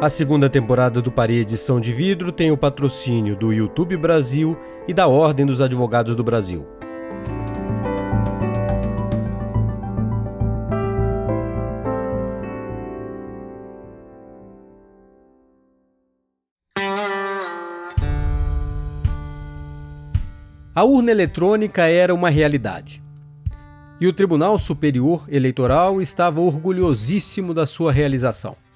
A segunda temporada do Parede de Vidro tem o patrocínio do YouTube Brasil e da Ordem dos Advogados do Brasil. A urna eletrônica era uma realidade. E o Tribunal Superior Eleitoral estava orgulhosíssimo da sua realização.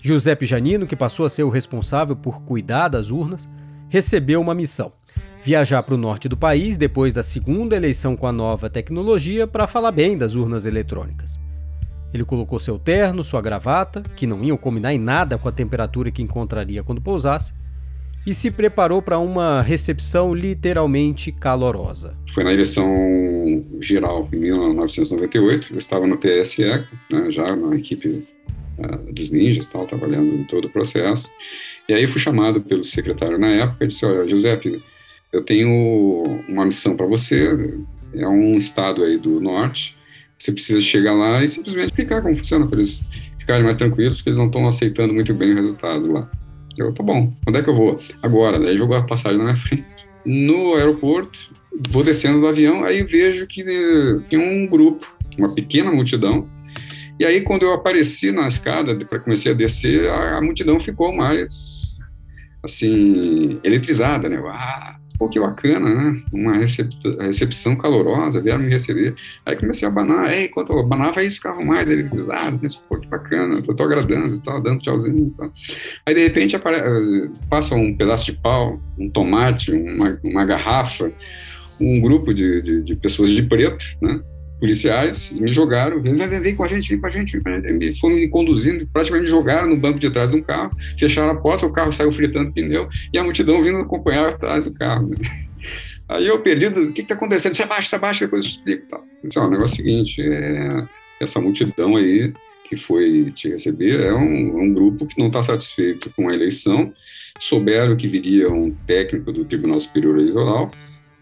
Giuseppe Janino, que passou a ser o responsável por cuidar das urnas, recebeu uma missão: viajar para o norte do país depois da segunda eleição com a nova tecnologia para falar bem das urnas eletrônicas. Ele colocou seu terno, sua gravata, que não iam combinar em nada com a temperatura que encontraria quando pousasse, e se preparou para uma recepção literalmente calorosa. Foi na eleição geral em 1998, eu estava no TSE, né, já na equipe uh, dos ninjas, tal, trabalhando em todo o processo. E aí fui chamado pelo secretário na época e disse: Olha, Giuseppe, eu tenho uma missão para você. É um estado aí do norte. Você precisa chegar lá e simplesmente explicar como funciona para eles ficarem mais tranquilos, porque eles não estão aceitando muito bem o resultado lá. Eu, tá bom, onde é que eu vou? Agora, daí jogou a passagem na minha frente. No aeroporto, vou descendo do avião, aí vejo que tem um grupo, uma pequena multidão, e aí, quando eu apareci na escada, para comecei a descer, a, a, multidão ficou mais, assim, eletrizada, né? Ah, pô, que bacana, né? Uma recep recepção calorosa, vieram me receber. Aí comecei a banar, aí, enquanto eu banava, eles ficavam mais eletrizados, né? Pô, que bacana, eu tô agradando, tô dando tchauzinho. Aí, de repente, passa um pedaço de pau, um tomate, uma, uma garrafa, um grupo de, de, de pessoas de preto, né? Policiais me jogaram, vem, vem, vem com a gente, vem com a gente, com a gente. Foram me conduzindo, praticamente jogaram no banco de trás de um carro, fecharam a porta, o carro saiu fritando pneu e a multidão vindo acompanhar atrás do carro. Né? Aí eu perdido, o que está acontecendo? Você abaixa, você abaixa, depois eu explico. Tal. Disse, o negócio é o seguinte, é, essa multidão aí que foi te receber é um, é um grupo que não está satisfeito com a eleição, souberam que viria um técnico do Tribunal Superior Eleitoral,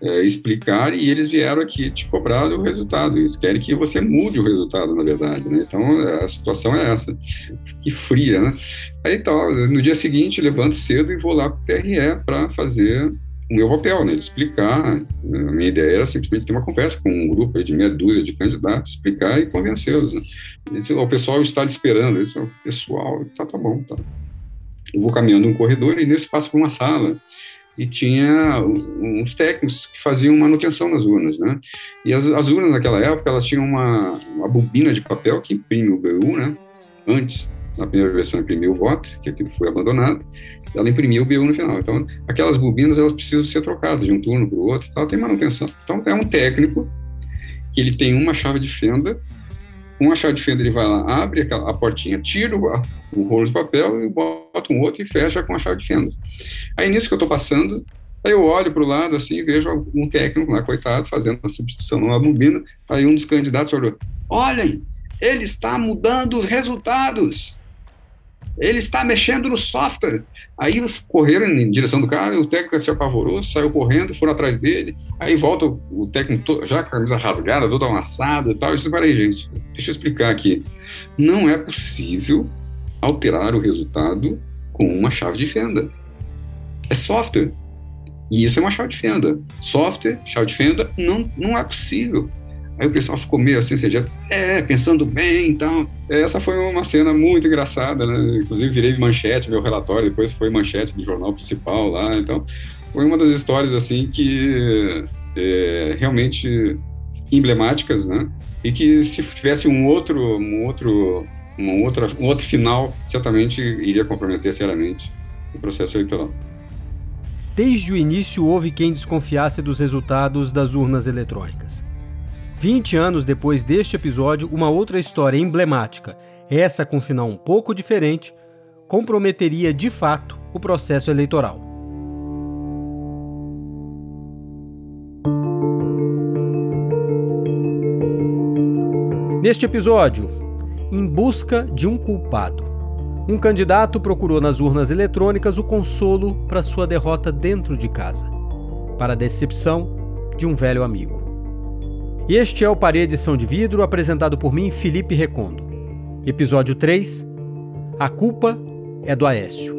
é, explicar e eles vieram aqui te cobrar o resultado. Eles querem que você mude o resultado, na verdade. Né? Então, a situação é essa. Que fria, né? Aí, então, no dia seguinte, levanto cedo e vou lá para o TRE para fazer o meu papel, né? Explicar. Né? A minha ideia era simplesmente ter uma conversa com um grupo de meia dúzia de candidatos, explicar e convencê-los. Né? O pessoal está te esperando. Disse, o pessoal, tá, tá bom, tá. Eu vou caminhando um corredor e nesse passo por uma sala e tinha uns técnicos que faziam manutenção nas urnas, né? E as, as urnas naquela época, elas tinham uma, uma bobina de papel que imprime o BU, né? Antes, na primeira versão, imprimiu o voto, que aquilo foi abandonado, ela imprimia o BU no final. Então, aquelas bobinas, elas precisam ser trocadas de um turno para o outro, tal, tem manutenção. Então, é um técnico que ele tem uma chave de fenda com a chave de fenda ele vai lá, abre a, portinha, tira o, o, rolo de papel e bota um outro e fecha com a chave de fenda. Aí nisso que eu estou passando, aí eu olho para o lado assim e vejo um técnico lá, coitado, fazendo uma substituição numa bobina. Aí um dos candidatos olhou: olhem, ele está mudando os resultados. Ele está mexendo no software. Aí correram em direção do carro, o técnico se apavorou, saiu correndo, foram atrás dele. Aí volta o técnico, já com a camisa rasgada, toda amassada e tal. Eu disse: peraí, gente, deixa eu explicar aqui. Não é possível alterar o resultado com uma chave de fenda. É software. E isso é uma chave de fenda. Software, chave de fenda, não, não é possível. Aí o pessoal ficou meio assim, seja, é, pensando bem então. Essa foi uma cena muito engraçada, né? Inclusive virei manchete, meu relatório depois foi manchete do jornal principal lá. Então, foi uma das histórias assim que é, realmente emblemáticas, né? E que se tivesse um outro, um outro, um outro, um outro final, certamente iria comprometer seriamente o processo eleitoral. Desde o início houve quem desconfiasse dos resultados das urnas eletrônicas. 20 anos depois deste episódio, uma outra história emblemática, essa com final um pouco diferente, comprometeria de fato o processo eleitoral. Neste episódio, em busca de um culpado. Um candidato procurou nas urnas eletrônicas o consolo para sua derrota dentro de casa, para a decepção de um velho amigo. Este é o Paredição de Vidro, apresentado por mim, Felipe Recondo. Episódio 3: A culpa é do Aécio.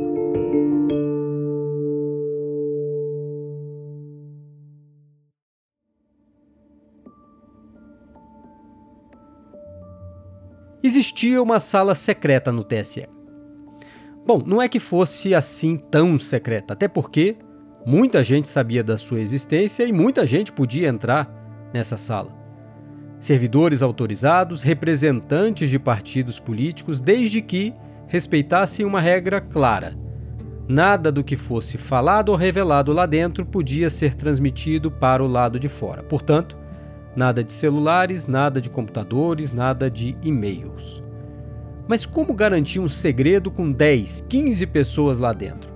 Existia uma sala secreta no TSE. Bom, não é que fosse assim tão secreta, até porque muita gente sabia da sua existência e muita gente podia entrar nessa sala. Servidores autorizados, representantes de partidos políticos, desde que respeitassem uma regra clara. Nada do que fosse falado ou revelado lá dentro podia ser transmitido para o lado de fora. Portanto, Nada de celulares, nada de computadores, nada de e-mails. Mas como garantir um segredo com 10, 15 pessoas lá dentro?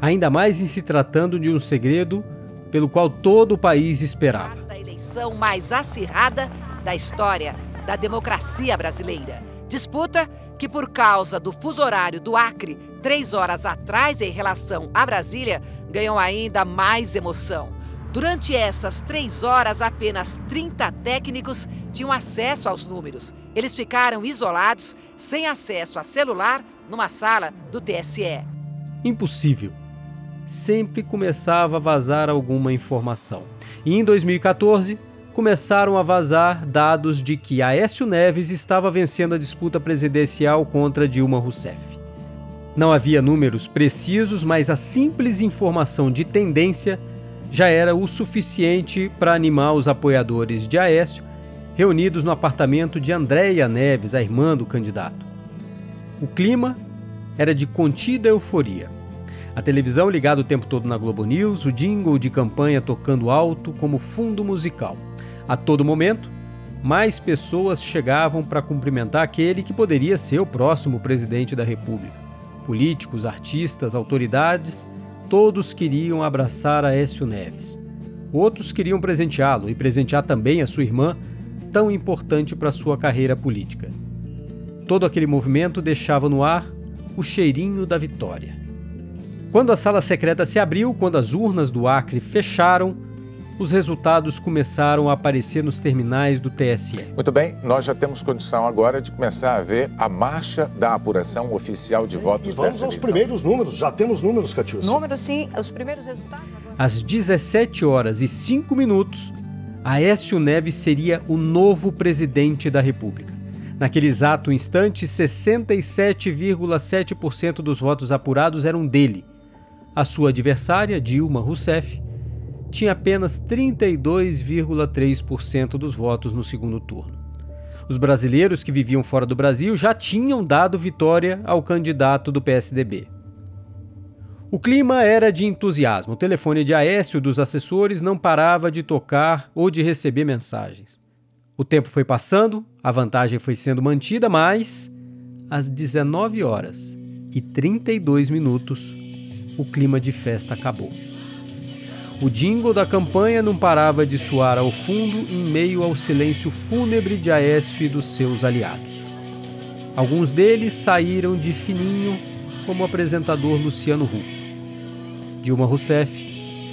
Ainda mais em se tratando de um segredo pelo qual todo o país esperava. Eleição mais acirrada da história da democracia brasileira. Disputa que, por causa do fuso horário do Acre, três horas atrás em relação a Brasília, ganhou ainda mais emoção. Durante essas três horas, apenas 30 técnicos tinham acesso aos números. Eles ficaram isolados, sem acesso a celular, numa sala do TSE. Impossível. Sempre começava a vazar alguma informação. E em 2014, começaram a vazar dados de que Aécio Neves estava vencendo a disputa presidencial contra Dilma Rousseff. Não havia números precisos, mas a simples informação de tendência já era o suficiente para animar os apoiadores de Aécio, reunidos no apartamento de Andréia Neves, a irmã do candidato. O clima era de contida euforia. A televisão ligada o tempo todo na Globo News, o jingle de campanha tocando alto como fundo musical. A todo momento, mais pessoas chegavam para cumprimentar aquele que poderia ser o próximo presidente da República. Políticos, artistas, autoridades Todos queriam abraçar Aécio Neves. Outros queriam presenteá-lo e presentear também a sua irmã, tão importante para sua carreira política. Todo aquele movimento deixava no ar o cheirinho da vitória. Quando a sala secreta se abriu, quando as urnas do Acre fecharam, os resultados começaram a aparecer nos terminais do TSE. Muito bem, nós já temos condição agora de começar a ver a marcha da apuração oficial de votos e vamos aos primeiros números, já temos números, Catius. Números, sim, os primeiros resultados. Agora. Às 17 horas e 5 minutos, Aécio Neves seria o novo presidente da República. Naquele exato instante, 67,7% dos votos apurados eram dele. A sua adversária, Dilma Rousseff, tinha apenas 32,3% dos votos no segundo turno. Os brasileiros que viviam fora do Brasil já tinham dado vitória ao candidato do PSDB. O clima era de entusiasmo. O telefone de Aécio dos assessores não parava de tocar ou de receber mensagens. O tempo foi passando, a vantagem foi sendo mantida, mas às 19 horas e 32 minutos, o clima de festa acabou. O jingle da campanha não parava de soar ao fundo em meio ao silêncio fúnebre de Aécio e dos seus aliados. Alguns deles saíram de fininho, como o apresentador Luciano Huck. Dilma Rousseff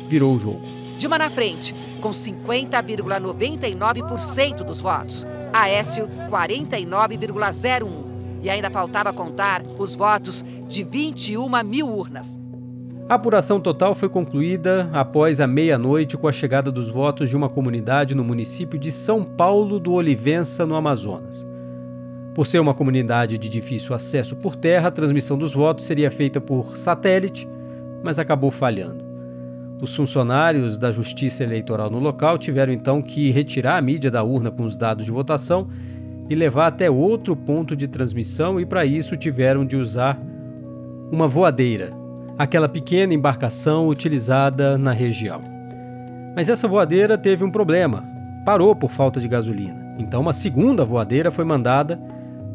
virou o jogo. Dilma na frente, com 50,99% dos votos. Aécio, 49,01%. E ainda faltava contar os votos de 21 mil urnas. A apuração total foi concluída após a meia-noite com a chegada dos votos de uma comunidade no município de São Paulo do Olivença, no Amazonas. Por ser uma comunidade de difícil acesso por terra, a transmissão dos votos seria feita por satélite, mas acabou falhando. Os funcionários da Justiça Eleitoral no local tiveram então que retirar a mídia da urna com os dados de votação e levar até outro ponto de transmissão, e para isso tiveram de usar uma voadeira aquela pequena embarcação utilizada na região. Mas essa voadeira teve um problema, parou por falta de gasolina. Então, uma segunda voadeira foi mandada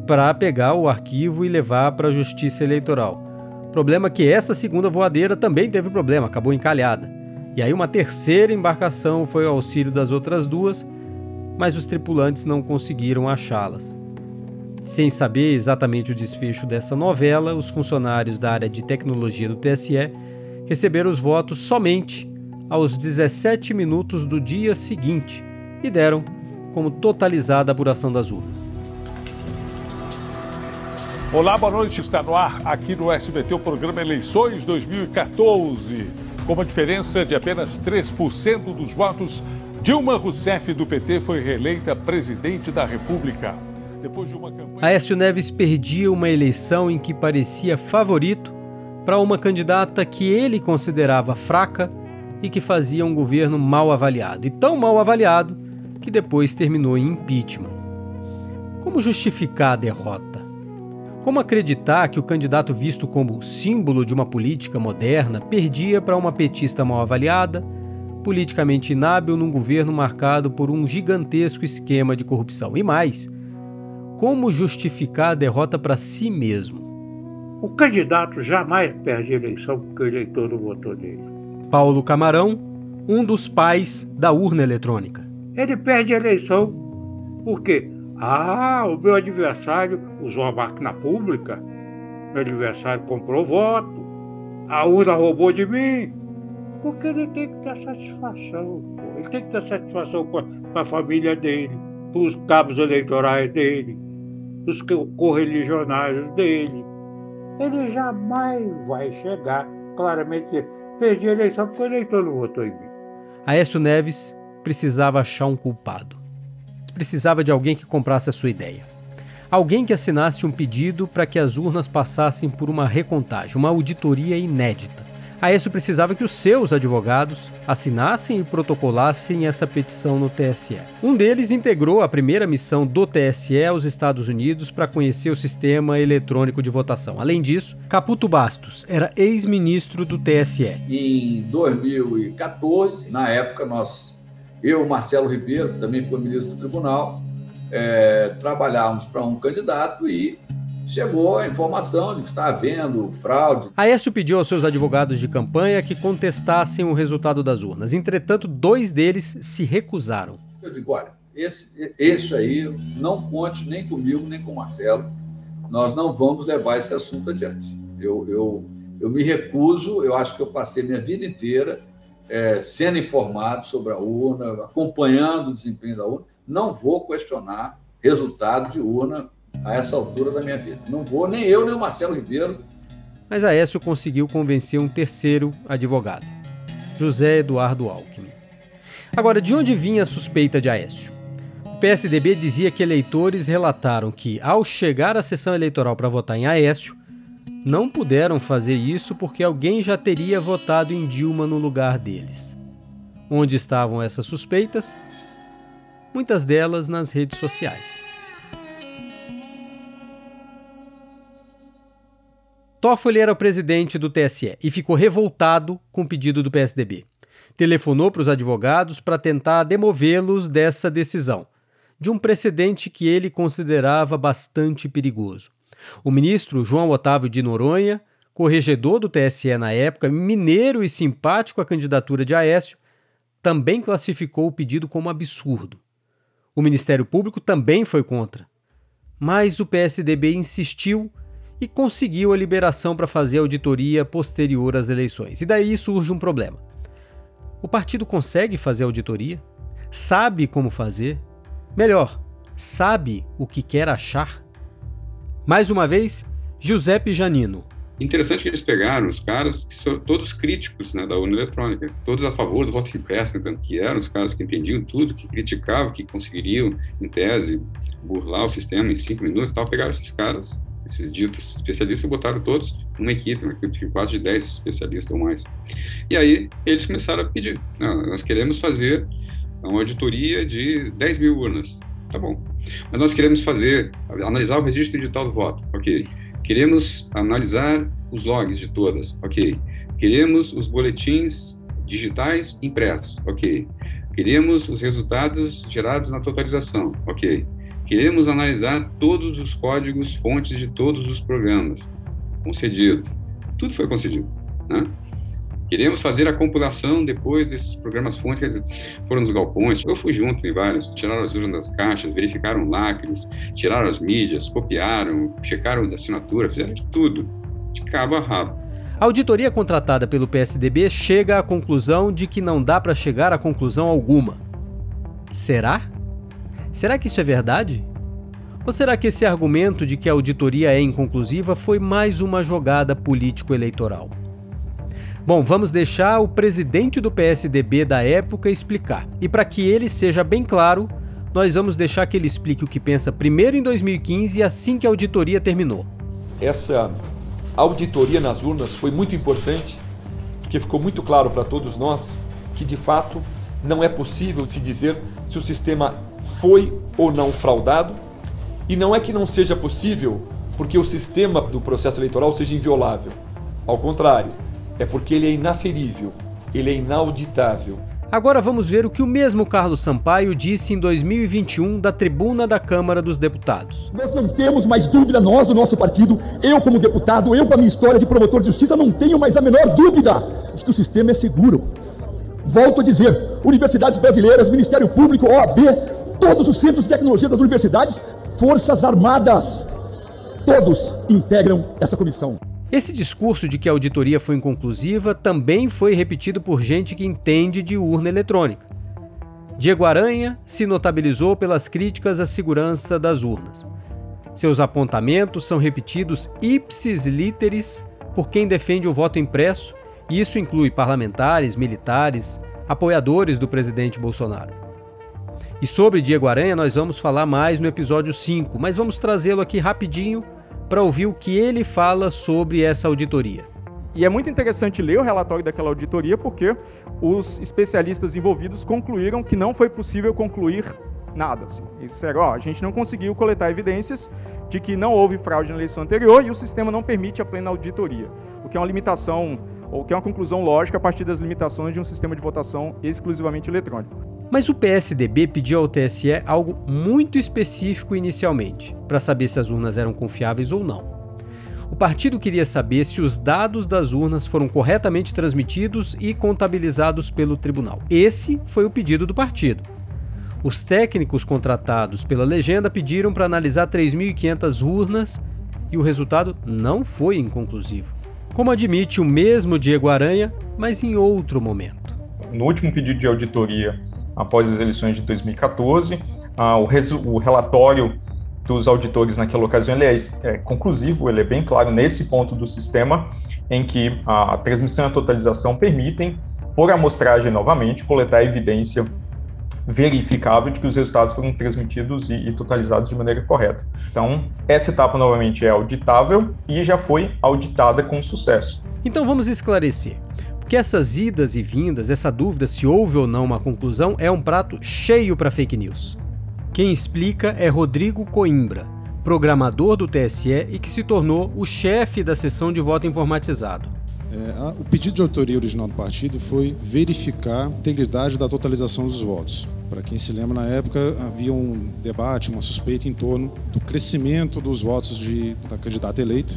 para pegar o arquivo e levar para a Justiça Eleitoral. Problema que essa segunda voadeira também teve problema, acabou encalhada. E aí uma terceira embarcação foi ao auxílio das outras duas, mas os tripulantes não conseguiram achá-las. Sem saber exatamente o desfecho dessa novela, os funcionários da área de tecnologia do TSE receberam os votos somente aos 17 minutos do dia seguinte e deram como totalizada a apuração das urnas. Olá, boa noite. Está no ar aqui no SBT o programa Eleições 2014. Com uma diferença de apenas 3% dos votos, Dilma Rousseff do PT foi reeleita presidente da República. Depois de uma campanha... Aécio Neves perdia uma eleição em que parecia favorito para uma candidata que ele considerava fraca e que fazia um governo mal avaliado. E tão mal avaliado que depois terminou em impeachment. Como justificar a derrota? Como acreditar que o candidato visto como símbolo de uma política moderna perdia para uma petista mal avaliada, politicamente inábil num governo marcado por um gigantesco esquema de corrupção? E mais, como justificar a derrota para si mesmo? O candidato jamais perde a eleição porque o eleitor não votou nele. Paulo Camarão, um dos pais da urna eletrônica. Ele perde a eleição porque ah, o meu adversário usou a máquina pública, meu adversário comprou voto, a urna roubou de mim. Porque ele tem que ter satisfação, ele tem que ter satisfação com a família dele, para os cabos eleitorais dele, para os correligionários dele. Ele jamais vai chegar claramente perdi a eleição porque o eleitor não votou em mim. Aécio Neves precisava achar um culpado precisava de alguém que comprasse a sua ideia. Alguém que assinasse um pedido para que as urnas passassem por uma recontagem, uma auditoria inédita. Aécio precisava que os seus advogados assinassem e protocolassem essa petição no TSE. Um deles integrou a primeira missão do TSE aos Estados Unidos para conhecer o sistema eletrônico de votação. Além disso, Caputo Bastos era ex-ministro do TSE. Em 2014, na época, nós eu, Marcelo Ribeiro, também foi ministro do tribunal, é, trabalhávamos para um candidato e chegou a informação de que está havendo fraude. Aécio pediu aos seus advogados de campanha que contestassem o resultado das urnas. Entretanto, dois deles se recusaram. Eu digo, olha, esse, esse aí não conte nem comigo, nem com o Marcelo. Nós não vamos levar esse assunto adiante. Eu, eu, eu me recuso, eu acho que eu passei minha vida inteira é, sendo informado sobre a urna, acompanhando o desempenho da urna. Não vou questionar resultado de urna a essa altura da minha vida. Não vou, nem eu, nem o Marcelo Ribeiro. Mas Aécio conseguiu convencer um terceiro advogado, José Eduardo Alckmin. Agora, de onde vinha a suspeita de Aécio? O PSDB dizia que eleitores relataram que, ao chegar à sessão eleitoral para votar em Aécio, não puderam fazer isso porque alguém já teria votado em Dilma no lugar deles. Onde estavam essas suspeitas? Muitas delas nas redes sociais. Toffoli era o presidente do TSE e ficou revoltado com o pedido do PSDB. Telefonou para os advogados para tentar demovê-los dessa decisão, de um precedente que ele considerava bastante perigoso. O ministro João Otávio de Noronha, corregedor do TSE na época, mineiro e simpático à candidatura de Aécio, também classificou o pedido como absurdo. O Ministério Público também foi contra. Mas o PSDB insistiu e conseguiu a liberação para fazer auditoria posterior às eleições. E daí surge um problema. O partido consegue fazer auditoria? Sabe como fazer? Melhor, sabe o que quer achar? Mais uma vez, Giuseppe Janino. Interessante que eles pegaram os caras que são todos críticos né, da urna eletrônica, todos a favor do voto impresso, tanto que eram os caras que entendiam tudo, que criticavam, que conseguiriam, em tese, burlar o sistema em cinco minutos e tal. Pegaram esses caras, esses ditos especialistas, botaram todos numa equipe, uma equipe de quase de 10 especialistas ou mais. E aí eles começaram a pedir: nós queremos fazer uma auditoria de 10 mil urnas. Tá bom. Mas nós queremos fazer, analisar o registro digital do voto, ok. Queremos analisar os logs de todas, ok. Queremos os boletins digitais impressos, ok. Queremos os resultados gerados na totalização, ok. Queremos analisar todos os códigos fontes de todos os programas. Concedido. Tudo foi concedido. Né? Queremos fazer a compilação depois desses programas fontes, quer dizer, foram nos galpões, eu fui junto em vários, tiraram as urnas das caixas, verificaram lacres, tiraram as mídias, copiaram, checaram a assinatura, fizeram de tudo, de cabo a rabo. A auditoria contratada pelo PSDB chega à conclusão de que não dá para chegar a conclusão alguma. Será? Será que isso é verdade? Ou será que esse argumento de que a auditoria é inconclusiva foi mais uma jogada político-eleitoral? Bom, vamos deixar o presidente do PSDB da época explicar. E para que ele seja bem claro, nós vamos deixar que ele explique o que pensa primeiro em 2015 e assim que a auditoria terminou. Essa auditoria nas urnas foi muito importante, porque ficou muito claro para todos nós que de fato não é possível se dizer se o sistema foi ou não fraudado, e não é que não seja possível porque o sistema do processo eleitoral seja inviolável. Ao contrário, é porque ele é inaferível, ele é inauditável. Agora vamos ver o que o mesmo Carlos Sampaio disse em 2021 da tribuna da Câmara dos Deputados. Nós não temos mais dúvida, nós do nosso partido, eu como deputado, eu com a minha história de promotor de justiça, não tenho mais a menor dúvida de que o sistema é seguro. Volto a dizer, universidades brasileiras, Ministério Público, OAB, todos os centros de tecnologia das universidades, Forças Armadas, todos integram essa comissão. Esse discurso de que a auditoria foi inconclusiva também foi repetido por gente que entende de urna eletrônica. Diego Aranha se notabilizou pelas críticas à segurança das urnas. Seus apontamentos são repetidos ipsis literis por quem defende o voto impresso, e isso inclui parlamentares, militares, apoiadores do presidente Bolsonaro. E sobre Diego Aranha nós vamos falar mais no episódio 5, mas vamos trazê-lo aqui rapidinho para ouvir o que ele fala sobre essa auditoria. E é muito interessante ler o relatório daquela auditoria porque os especialistas envolvidos concluíram que não foi possível concluir nada. Assim. Eles disseram, ó, a gente não conseguiu coletar evidências de que não houve fraude na eleição anterior e o sistema não permite a plena auditoria, o que é uma limitação, ou que é uma conclusão lógica a partir das limitações de um sistema de votação exclusivamente eletrônico. Mas o PSDB pediu ao TSE algo muito específico inicialmente, para saber se as urnas eram confiáveis ou não. O partido queria saber se os dados das urnas foram corretamente transmitidos e contabilizados pelo tribunal. Esse foi o pedido do partido. Os técnicos contratados pela legenda pediram para analisar 3.500 urnas e o resultado não foi inconclusivo. Como admite o mesmo Diego Aranha, mas em outro momento. No último pedido de auditoria após as eleições de 2014. Ah, o, o, relatório dos auditores naquela ocasião ele é, é, conclusivo, ele é bem claro nesse ponto do sistema, em que a transmissão e a totalização permitem, por amostragem novamente, coletar evidência verificável de que os resultados foram transmitidos e, e, totalizados de maneira correta. Então, essa etapa novamente é auditável e já foi auditada com sucesso. Então vamos esclarecer. Porque essas idas e vindas, essa dúvida se houve ou não uma conclusão, é um prato cheio para fake news. Quem explica é Rodrigo Coimbra, programador do TSE e que se tornou o chefe da sessão de voto informatizado. É, a, o pedido de autoria original do partido foi verificar a integridade da totalização dos votos. Para quem se lembra, na época havia um debate, uma suspeita em torno do crescimento dos votos de, da candidata eleita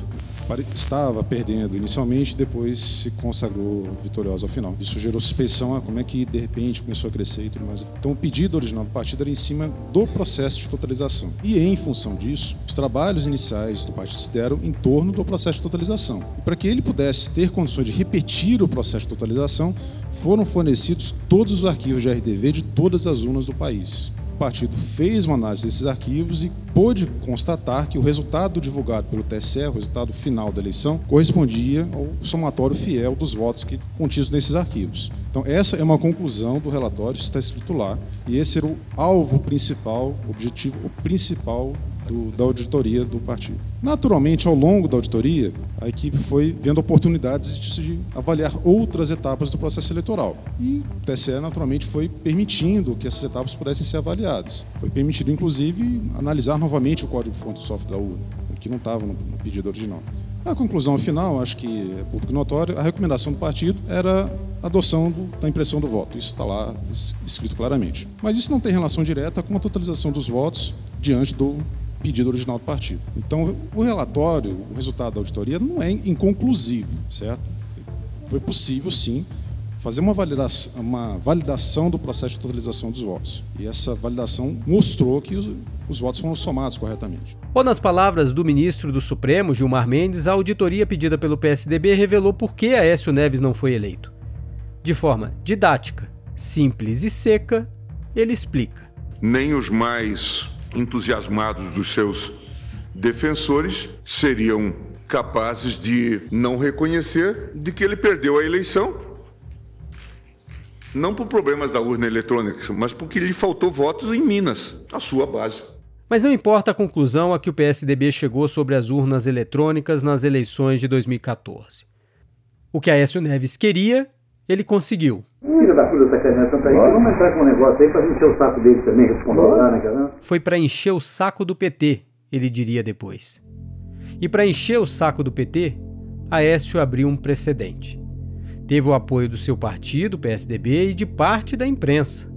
estava perdendo inicialmente, depois se consagrou vitoriosa ao final. Isso gerou suspeição a como é que de repente começou a crescer e tudo mais. Então o pedido original do partido era em cima do processo de totalização. E em função disso, os trabalhos iniciais do partido se deram em torno do processo de totalização. E para que ele pudesse ter condições de repetir o processo de totalização, foram fornecidos todos os arquivos de RDV de todas as urnas do país o partido fez uma análise desses arquivos e pôde constatar que o resultado divulgado pelo TSE, o resultado final da eleição, correspondia ao somatório fiel dos votos que contidos nesses arquivos. Então, essa é uma conclusão do relatório, está escrito lá, e esse era o alvo principal, o objetivo principal do, da auditoria do partido. Naturalmente, ao longo da auditoria, a equipe foi vendo oportunidades de avaliar outras etapas do processo eleitoral. E o TSE, naturalmente, foi permitindo que essas etapas pudessem ser avaliadas. Foi permitido, inclusive, analisar novamente o código-fonte do software da urna, que não estava no pedido original. A conclusão final, acho que é público notório, a recomendação do partido era a adoção do, da impressão do voto. Isso está lá escrito claramente. Mas isso não tem relação direta com a totalização dos votos diante do pedido original do partido. Então, o relatório, o resultado da auditoria não é inconclusivo, certo? Foi possível, sim, fazer uma validação, uma validação do processo de totalização dos votos. E essa validação mostrou que os, os votos foram somados corretamente. Ou nas palavras do ministro do Supremo, Gilmar Mendes, a auditoria pedida pelo PSDB revelou por que Aécio Neves não foi eleito. De forma didática, simples e seca, ele explica. Nem os mais entusiasmados dos seus defensores seriam capazes de não reconhecer de que ele perdeu a eleição. Não por problemas da urna eletrônica, mas porque lhe faltou votos em Minas, a sua base. Mas não importa a conclusão a que o PSDB chegou sobre as urnas eletrônicas nas eleições de 2014. O que Aécio Neves queria, ele conseguiu. Filha da puta tanto aí, vamos entrar com um negócio aí pra encher o saco dele também, responder, né, cara? Foi para encher o saco do PT, ele diria depois. E para encher o saco do PT, Aécio abriu um precedente. Teve o apoio do seu partido, PSDB, e de parte da imprensa.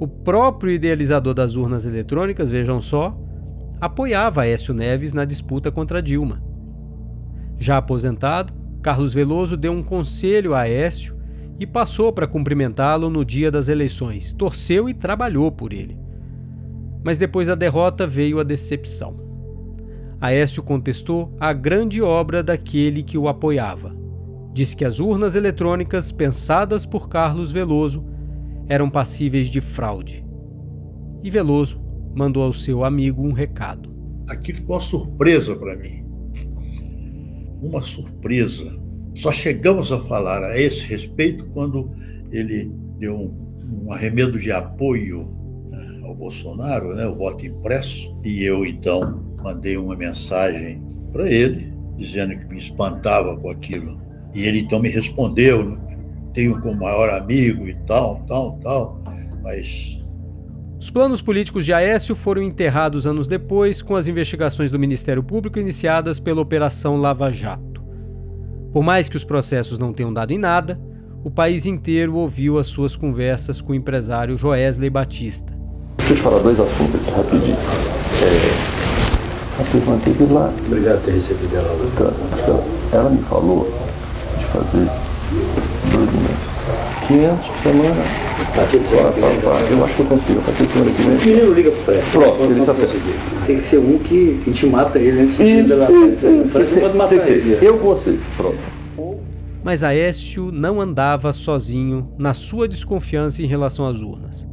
O próprio idealizador das urnas eletrônicas, vejam só, apoiava Aécio Neves na disputa contra Dilma. Já aposentado, Carlos Veloso deu um conselho a Aécio e passou para cumprimentá-lo no dia das eleições. Torceu e trabalhou por ele. Mas depois da derrota veio a decepção. Aécio contestou a grande obra daquele que o apoiava. Disse que as urnas eletrônicas pensadas por Carlos Veloso eram passíveis de fraude. E Veloso mandou ao seu amigo um recado. Aquilo foi uma surpresa para mim. Uma surpresa. Só chegamos a falar a esse respeito quando ele deu um, um arremedo de apoio né, ao Bolsonaro, né, o voto impresso, e eu então mandei uma mensagem para ele dizendo que me espantava com aquilo. E ele então me respondeu, né, tenho como maior amigo e tal, tal, tal, mas. Os planos políticos de Aécio foram enterrados anos depois com as investigações do Ministério Público iniciadas pela Operação Lava Jato. Por mais que os processos não tenham dado em nada, o país inteiro ouviu as suas conversas com o empresário Joesley Batista. Deixa eu te falar dois assuntos aqui rapidinho. É, a teve lá. Obrigado por ter recebido ela. Tá, ela me falou de fazer dois meses. 500 por semana. Aqui, Pá, pá, pá. Eu acho que eu consigo. A partir da semana que O menino liga pro Fred. Pronto, ele está certo. Tem que ser um que, que te mata ele antes de ele frente. O Fred não pode matar ele. Eu com você. Pronto. Mas Aécio não andava sozinho na sua desconfiança em relação às urnas.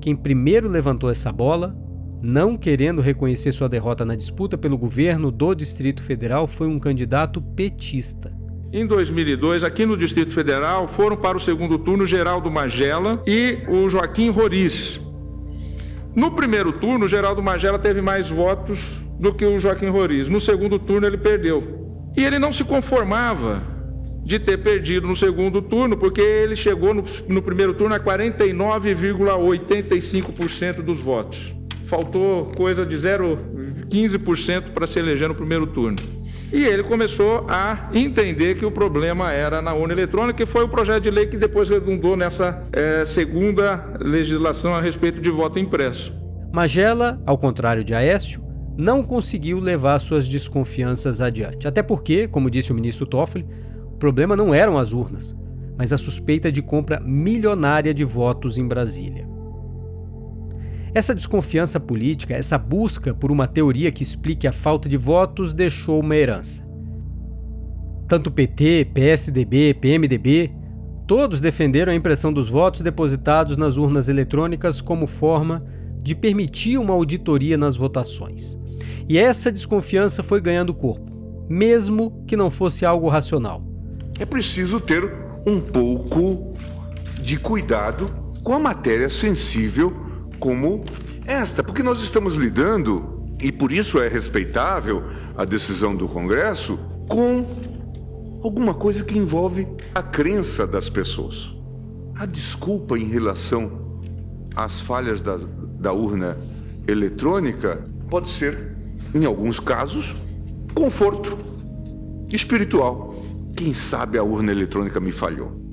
Quem primeiro levantou essa bola, não querendo reconhecer sua derrota na disputa pelo governo do Distrito Federal, foi um candidato petista. Em 2002, aqui no Distrito Federal, foram para o segundo turno Geraldo Magela e o Joaquim Roriz. No primeiro turno, Geraldo Magela teve mais votos do que o Joaquim Roriz. No segundo turno, ele perdeu. E ele não se conformava de ter perdido no segundo turno, porque ele chegou no, no primeiro turno a 49,85% dos votos. Faltou coisa de 0,15% para se eleger no primeiro turno. E ele começou a entender que o problema era na urna eletrônica, que foi o projeto de lei que depois redundou nessa eh, segunda legislação a respeito de voto impresso. Magela, ao contrário de Aécio, não conseguiu levar suas desconfianças adiante. Até porque, como disse o ministro Toffoli, o problema não eram as urnas, mas a suspeita de compra milionária de votos em Brasília. Essa desconfiança política, essa busca por uma teoria que explique a falta de votos, deixou uma herança. Tanto PT, PSDB, PMDB, todos defenderam a impressão dos votos depositados nas urnas eletrônicas como forma de permitir uma auditoria nas votações. E essa desconfiança foi ganhando corpo, mesmo que não fosse algo racional. É preciso ter um pouco de cuidado com a matéria sensível como esta, porque nós estamos lidando, e por isso é respeitável a decisão do Congresso, com alguma coisa que envolve a crença das pessoas. A desculpa em relação às falhas da, da urna eletrônica pode ser, em alguns casos, conforto espiritual. Quem sabe a urna eletrônica me falhou.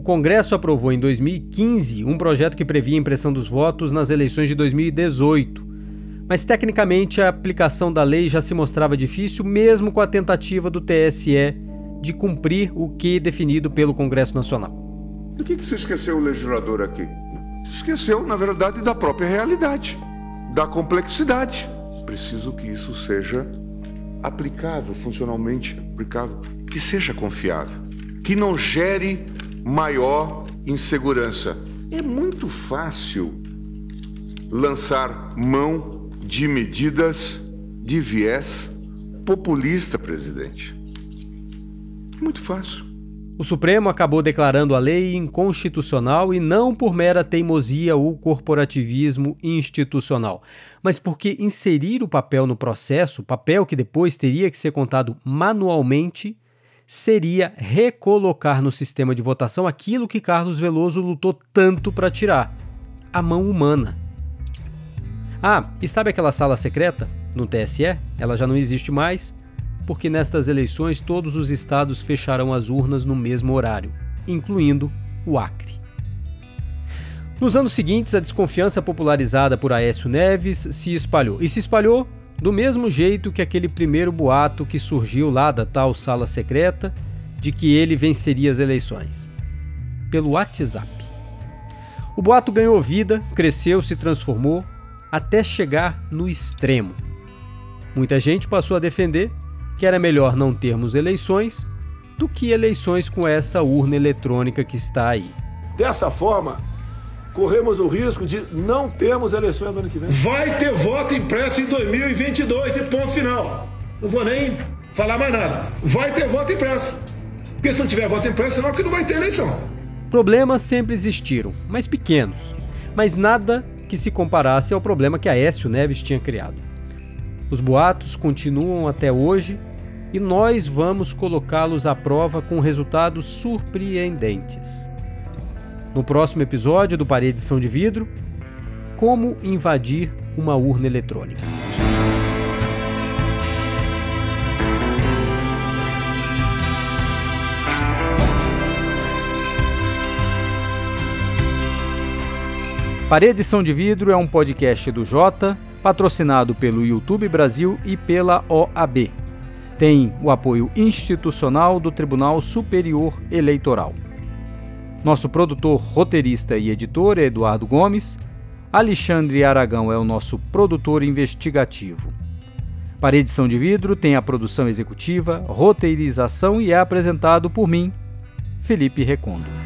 O Congresso aprovou em 2015 um projeto que previa a impressão dos votos nas eleições de 2018. Mas tecnicamente a aplicação da lei já se mostrava difícil, mesmo com a tentativa do TSE de cumprir o que definido pelo Congresso Nacional. Do que, que se esqueceu o legislador aqui? Esqueceu, na verdade, da própria realidade, da complexidade. Preciso que isso seja aplicável, funcionalmente aplicável, que seja confiável, que não gere maior insegurança. É muito fácil lançar mão de medidas de viés populista, presidente. Muito fácil. O Supremo acabou declarando a lei inconstitucional e não por mera teimosia ou corporativismo institucional, mas porque inserir o papel no processo, papel que depois teria que ser contado manualmente, seria recolocar no sistema de votação aquilo que Carlos Veloso lutou tanto para tirar: a mão humana. Ah, e sabe aquela sala secreta no TSE? Ela já não existe mais porque nestas eleições todos os estados fecharão as urnas no mesmo horário, incluindo o Acre. Nos anos seguintes, a desconfiança popularizada por Aécio Neves se espalhou. E se espalhou do mesmo jeito que aquele primeiro boato que surgiu lá da tal sala secreta de que ele venceria as eleições. Pelo WhatsApp. O boato ganhou vida, cresceu, se transformou, até chegar no extremo. Muita gente passou a defender que era melhor não termos eleições do que eleições com essa urna eletrônica que está aí. Dessa forma, corremos o risco de não termos eleições no ano que vem. Vai ter voto impresso em 2022 e ponto final. Não vou nem falar mais nada. Vai ter voto impresso. Porque se não tiver voto impresso, senão que não vai ter eleição. Problemas sempre existiram, mas pequenos. Mas nada que se comparasse ao problema que Aécio Neves tinha criado. Os boatos continuam até hoje e nós vamos colocá-los à prova com resultados surpreendentes. No próximo episódio do Paredição de Vidro, como invadir uma urna eletrônica. Paredição de Vidro é um podcast do Jota, patrocinado pelo YouTube Brasil e pela OAB tem o apoio institucional do Tribunal Superior Eleitoral. Nosso produtor, roteirista e editor é Eduardo Gomes. Alexandre Aragão é o nosso produtor investigativo. Para edição de vidro tem a produção executiva, roteirização e é apresentado por mim, Felipe Recondo.